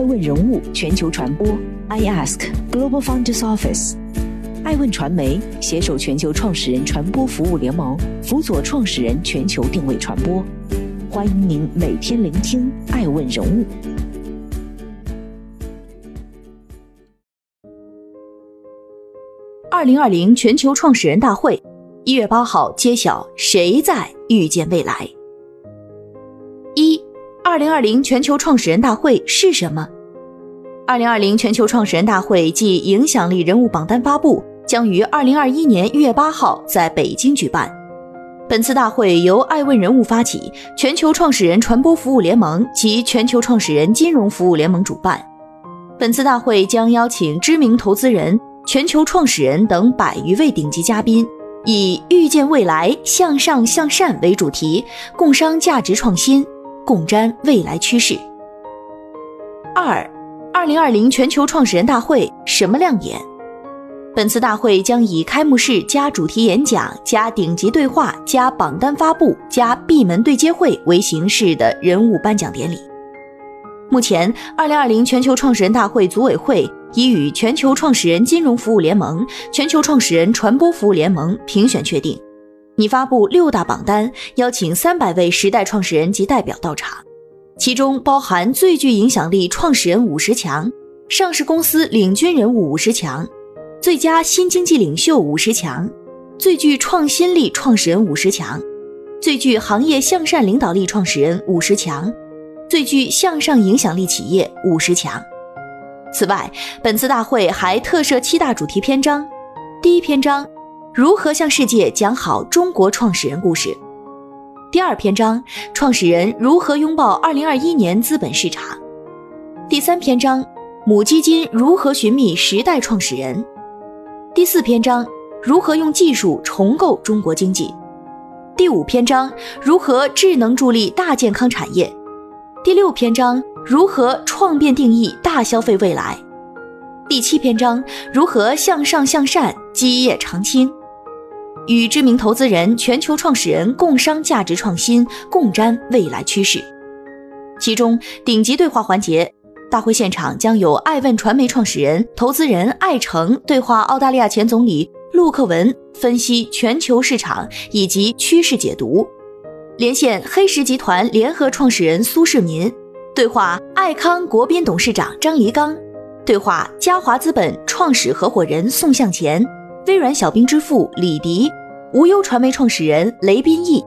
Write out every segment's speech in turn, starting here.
爱问人物全球传播，I Ask Global Founders Office，爱问传媒携手全球创始人传播服务联盟，辅佐创始人全球定位传播。欢迎您每天聆听爱问人物。二零二零全球创始人大会一月八号揭晓谁在预见未来。二零二零全球创始人大会是什么？二零二零全球创始人大会暨影响力人物榜单发布将于二零二一年一月八号在北京举办。本次大会由爱问人物发起，全球创始人传播服务联盟及全球创始人金融服务联盟主办。本次大会将邀请知名投资人、全球创始人等百余位顶级嘉宾，以“预见未来，向上向善”为主题，共商价值创新，共瞻未来趋势。二，二零二零全球创始人大会什么亮眼？本次大会将以开幕式加主题演讲加顶级对话加榜单发布加闭门对接会为形式的人物颁奖典礼。目前，二零二零全球创始人大会组委会已与全球创始人金融服务联盟、全球创始人传播服务联盟评选确定，拟发布六大榜单，邀请三百位时代创始人及代表到场，其中包含最具影响力创始人五十强、上市公司领军人物五十强。最佳新经济领袖五十强，最具创新力创始人五十强，最具行业向善领导力创始人五十强，最具向上影响力企业五十强。此外，本次大会还特设七大主题篇章。第一篇章：如何向世界讲好中国创始人故事。第二篇章：创始人如何拥抱二零二一年资本市场。第三篇章：母基金如何寻觅时代创始人。第四篇章：如何用技术重构中国经济。第五篇章：如何智能助力大健康产业。第六篇章：如何创变定义大消费未来。第七篇章：如何向上向善基业长青。与知名投资人、全球创始人共商价值创新，共瞻未来趋势。其中顶级对话环节。大会现场将有爱问传媒创始人、投资人艾诚对话澳大利亚前总理陆克文，分析全球市场以及趋势解读；连线黑石集团联合创始人苏世民，对话爱康国宾董事长张黎刚，对话嘉华资本创始合伙人宋向前，微软小冰之父李迪，无忧传媒创始人雷斌义。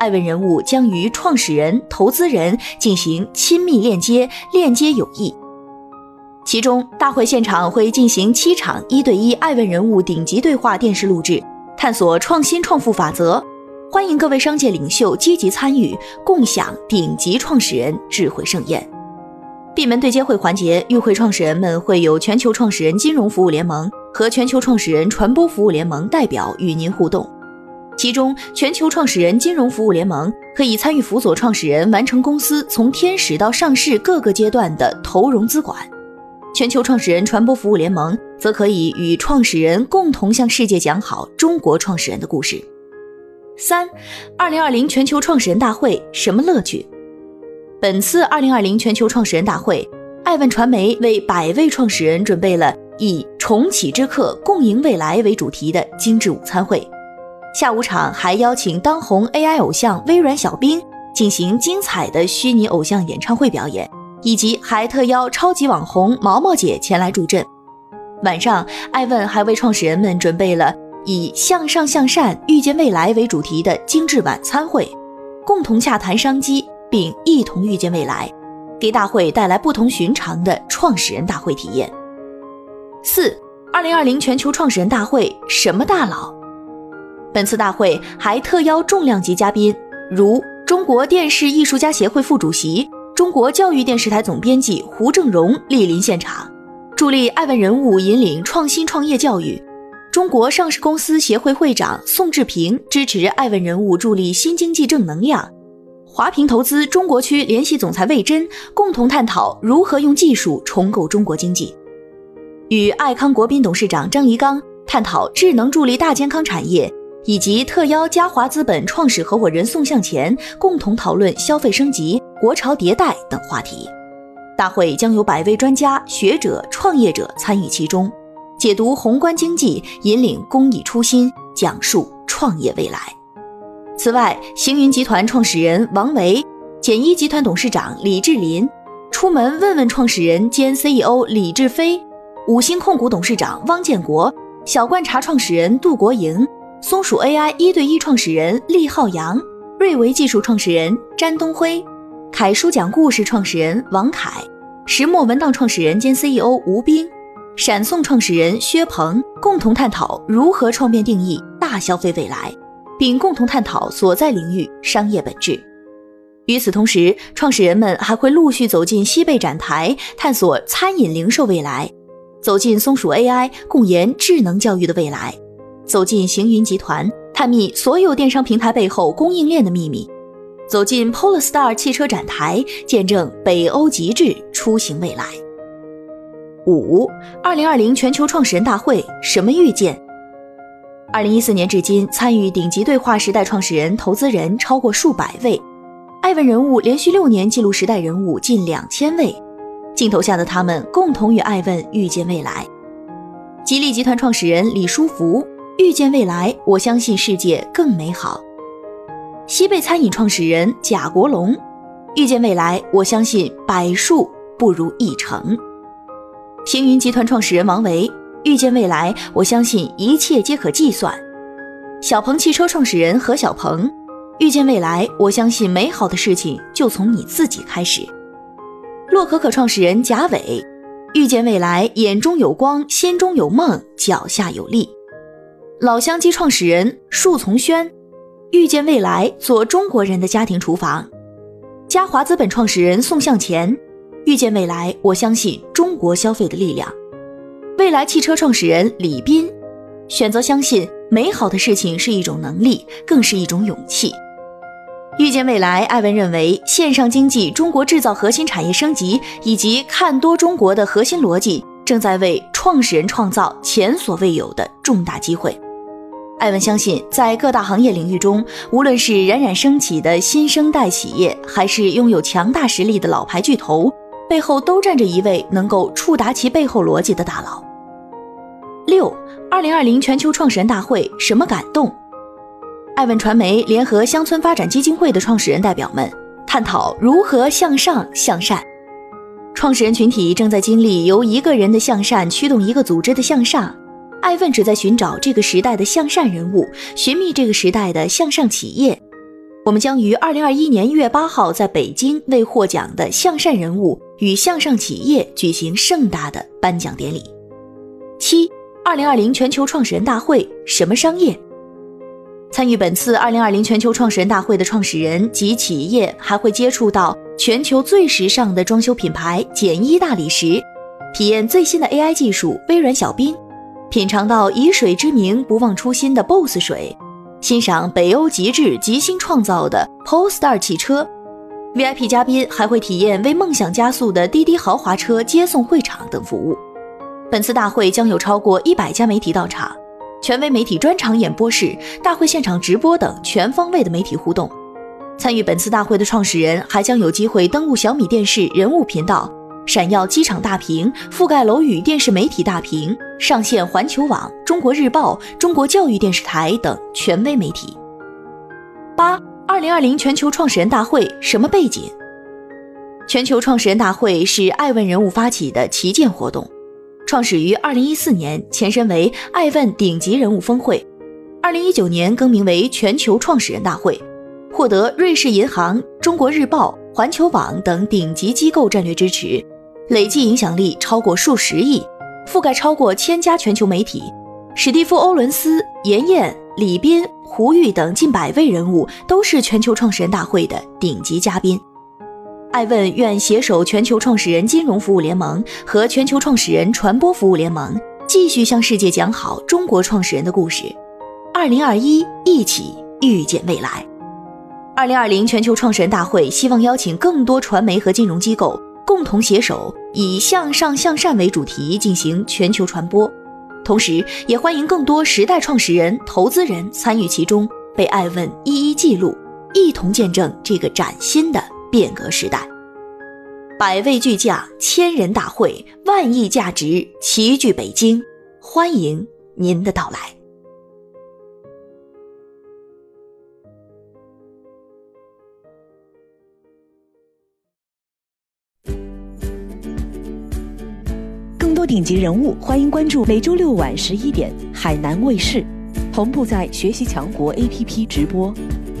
爱问人物将与创始人、投资人进行亲密链接，链接友谊。其中，大会现场会进行七场一对一爱问人物顶级对话电视录制，探索创新创富法则。欢迎各位商界领袖积极参与，共享顶级创始人智慧盛宴。闭门对接会环节，与会创始人们会有全球创始人金融服务联盟和全球创始人传播服务联盟代表与您互动。其中，全球创始人金融服务联盟可以参与辅佐创始人完成公司从天使到上市各个阶段的投融资管；全球创始人传播服务联盟则可以与创始人共同向世界讲好中国创始人的故事。三，二零二零全球创始人大会什么乐趣？本次二零二零全球创始人大会，爱问传媒为百位创始人准备了以“重启之客，共赢未来”为主题的精致午餐会。下午场还邀请当红 AI 偶像微软小冰进行精彩的虚拟偶像演唱会表演，以及还特邀超级网红毛毛姐前来助阵。晚上，艾问还为创始人们准备了以“向上向善，预见未来”为主题的精致晚餐会，共同洽谈商机，并一同预见未来，给大会带来不同寻常的创始人大会体验。四，二零二零全球创始人大会什么大佬？本次大会还特邀重量级嘉宾，如中国电视艺术家协会副主席、中国教育电视台总编辑胡正荣莅临现场，助力爱问人物引领创新创业教育；中国上市公司协会会长宋志平支持爱问人物助力新经济正能量；华平投资中国区联席总裁魏珍共同探讨如何用技术重构中国经济，与爱康国宾董事长张黎刚探讨智能助力大健康产业。以及特邀嘉华资本创始合伙人宋向前共同讨论消费升级、国潮迭代等话题。大会将有百位专家学者、创业者参与其中，解读宏观经济，引领公益初心，讲述创业未来。此外，行云集团创始人王维、简一集团董事长李志林、出门问问创始人兼 CEO 李志飞、五星控股董事长汪建国、小罐茶创始人杜国营、松鼠 AI 一对一创始人厉浩洋、瑞维技术创始人詹东辉。凯书讲故事创始人王凯，石墨文档创始人兼 CEO 吴斌，闪送创始人薛鹏共同探讨如何创变定义大消费未来，并共同探讨所在领域商业本质。与此同时，创始人们还会陆续走进西贝展台，探索餐饮零售未来；走进松鼠 AI，共研智能教育的未来；走进行云集团，探秘所有电商平台背后供应链的秘密。走进 Polestar 汽车展台，见证北欧极致出行未来。五，二零二零全球创始人大会什么遇见？二零一四年至今，参与顶级对话时代创始人、投资人超过数百位，艾问人物连续六年记录时代人物近两千位。镜头下的他们，共同与艾问遇见未来。吉利集团创始人李书福遇见未来，我相信世界更美好。西贝餐饮创始人贾国龙，遇见未来，我相信百树不如一城。星云集团创始人王维，遇见未来，我相信一切皆可计算。小鹏汽车创始人何小鹏，遇见未来，我相信美好的事情就从你自己开始。洛可可创始人贾伟，遇见未来，眼中有光，心中有梦，脚下有力。老乡鸡创始人树从轩。遇见未来，做中国人的家庭厨房。嘉华资本创始人宋向前，遇见未来，我相信中国消费的力量。未来汽车创始人李斌，选择相信美好的事情是一种能力，更是一种勇气。遇见未来，艾文认为线上经济、中国制造核心产业升级以及看多中国的核心逻辑，正在为创始人创造前所未有的重大机会。艾文相信，在各大行业领域中，无论是冉冉升起的新生代企业，还是拥有强大实力的老牌巨头，背后都站着一位能够触达其背后逻辑的大佬。六，二零二零全球创始人大会什么感动？艾问传媒联合乡村发展基金会的创始人代表们探讨如何向上向善。创始人群体正在经历由一个人的向善驱动一个组织的向上。艾问旨在寻找这个时代的向善人物，寻觅这个时代的向上企业。我们将于二零二一年一月八号在北京为获奖的向善人物与向上企业举行盛大的颁奖典礼。七，二零二零全球创始人大会什么商业？参与本次二零二零全球创始人大会的创始人及企业还会接触到全球最时尚的装修品牌简一大理石，体验最新的 AI 技术微软小冰。品尝到以水之名不忘初心的 BOSS 水，欣赏北欧极致极星创造的 Polestar 汽车，VIP 嘉宾还会体验为梦想加速的滴滴豪华车接送会场等服务。本次大会将有超过一百家媒体到场，权威媒体专场演播室、大会现场直播等全方位的媒体互动。参与本次大会的创始人还将有机会登录小米电视人物频道。闪耀机场大屏，覆盖楼宇电视媒体大屏，上线环球网、中国日报、中国教育电视台等权威媒体。八二零二零全球创始人大会什么背景？全球创始人大会是爱问人物发起的旗舰活动，创始于二零一四年，前身为爱问顶级人物峰会，二零一九年更名为全球创始人大会，获得瑞士银行、中国日报、环球网等顶级机构战略支持。累计影响力超过数十亿，覆盖超过千家全球媒体。史蒂夫·欧伦斯、严燕、李斌、胡玉等近百位人物都是全球创始人大会的顶级嘉宾。艾问愿携手全球创始人金融服务联盟和全球创始人传播服务联盟，继续向世界讲好中国创始人的故事。二零二一，一起遇见未来。二零二零全球创始人大会希望邀请更多传媒和金融机构。共同携手以向上向善为主题进行全球传播，同时也欢迎更多时代创始人、投资人参与其中，被爱问一一记录，一同见证这个崭新的变革时代。百位巨匠，千人大会，万亿价值齐聚北京，欢迎您的到来。更多顶级人物，欢迎关注每周六晚十一点海南卫视，同步在学习强国 APP 直播。